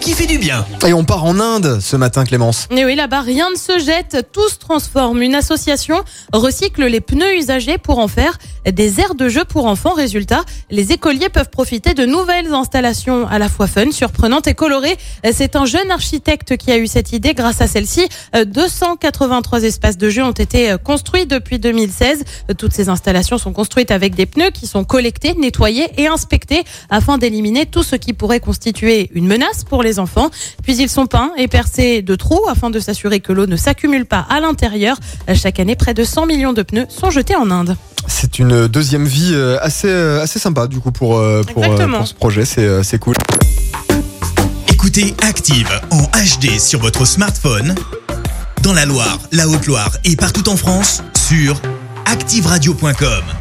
Qui fait du bien. Et on part en Inde ce matin, Clémence. Et oui, là-bas, rien ne se jette, tout se transforme. Une association recycle les pneus usagés pour en faire des aires de jeu pour enfants. Résultat, les écoliers peuvent profiter de nouvelles installations à la fois fun, surprenantes et colorées. C'est un jeune architecte qui a eu cette idée. Grâce à celle-ci, 283 espaces de jeu ont été construits depuis 2016. Toutes ces installations sont construites avec des pneus qui sont collectés, nettoyés et inspectés afin d'éliminer tout ce qui pourrait constituer une menace pour les enfants. Puis ils sont peints et percés de trous afin de s'assurer que l'eau ne s'accumule pas à l'intérieur. Chaque année, près de 100 millions de pneus sont jetés en Inde. C'est une deuxième vie euh, assez, euh, assez sympa du coup pour, euh, pour, pour ce projet. C'est c'est cool. Écoutez Active en HD sur votre smartphone, dans la Loire, la Haute-Loire et partout en France, sur activeradio.com.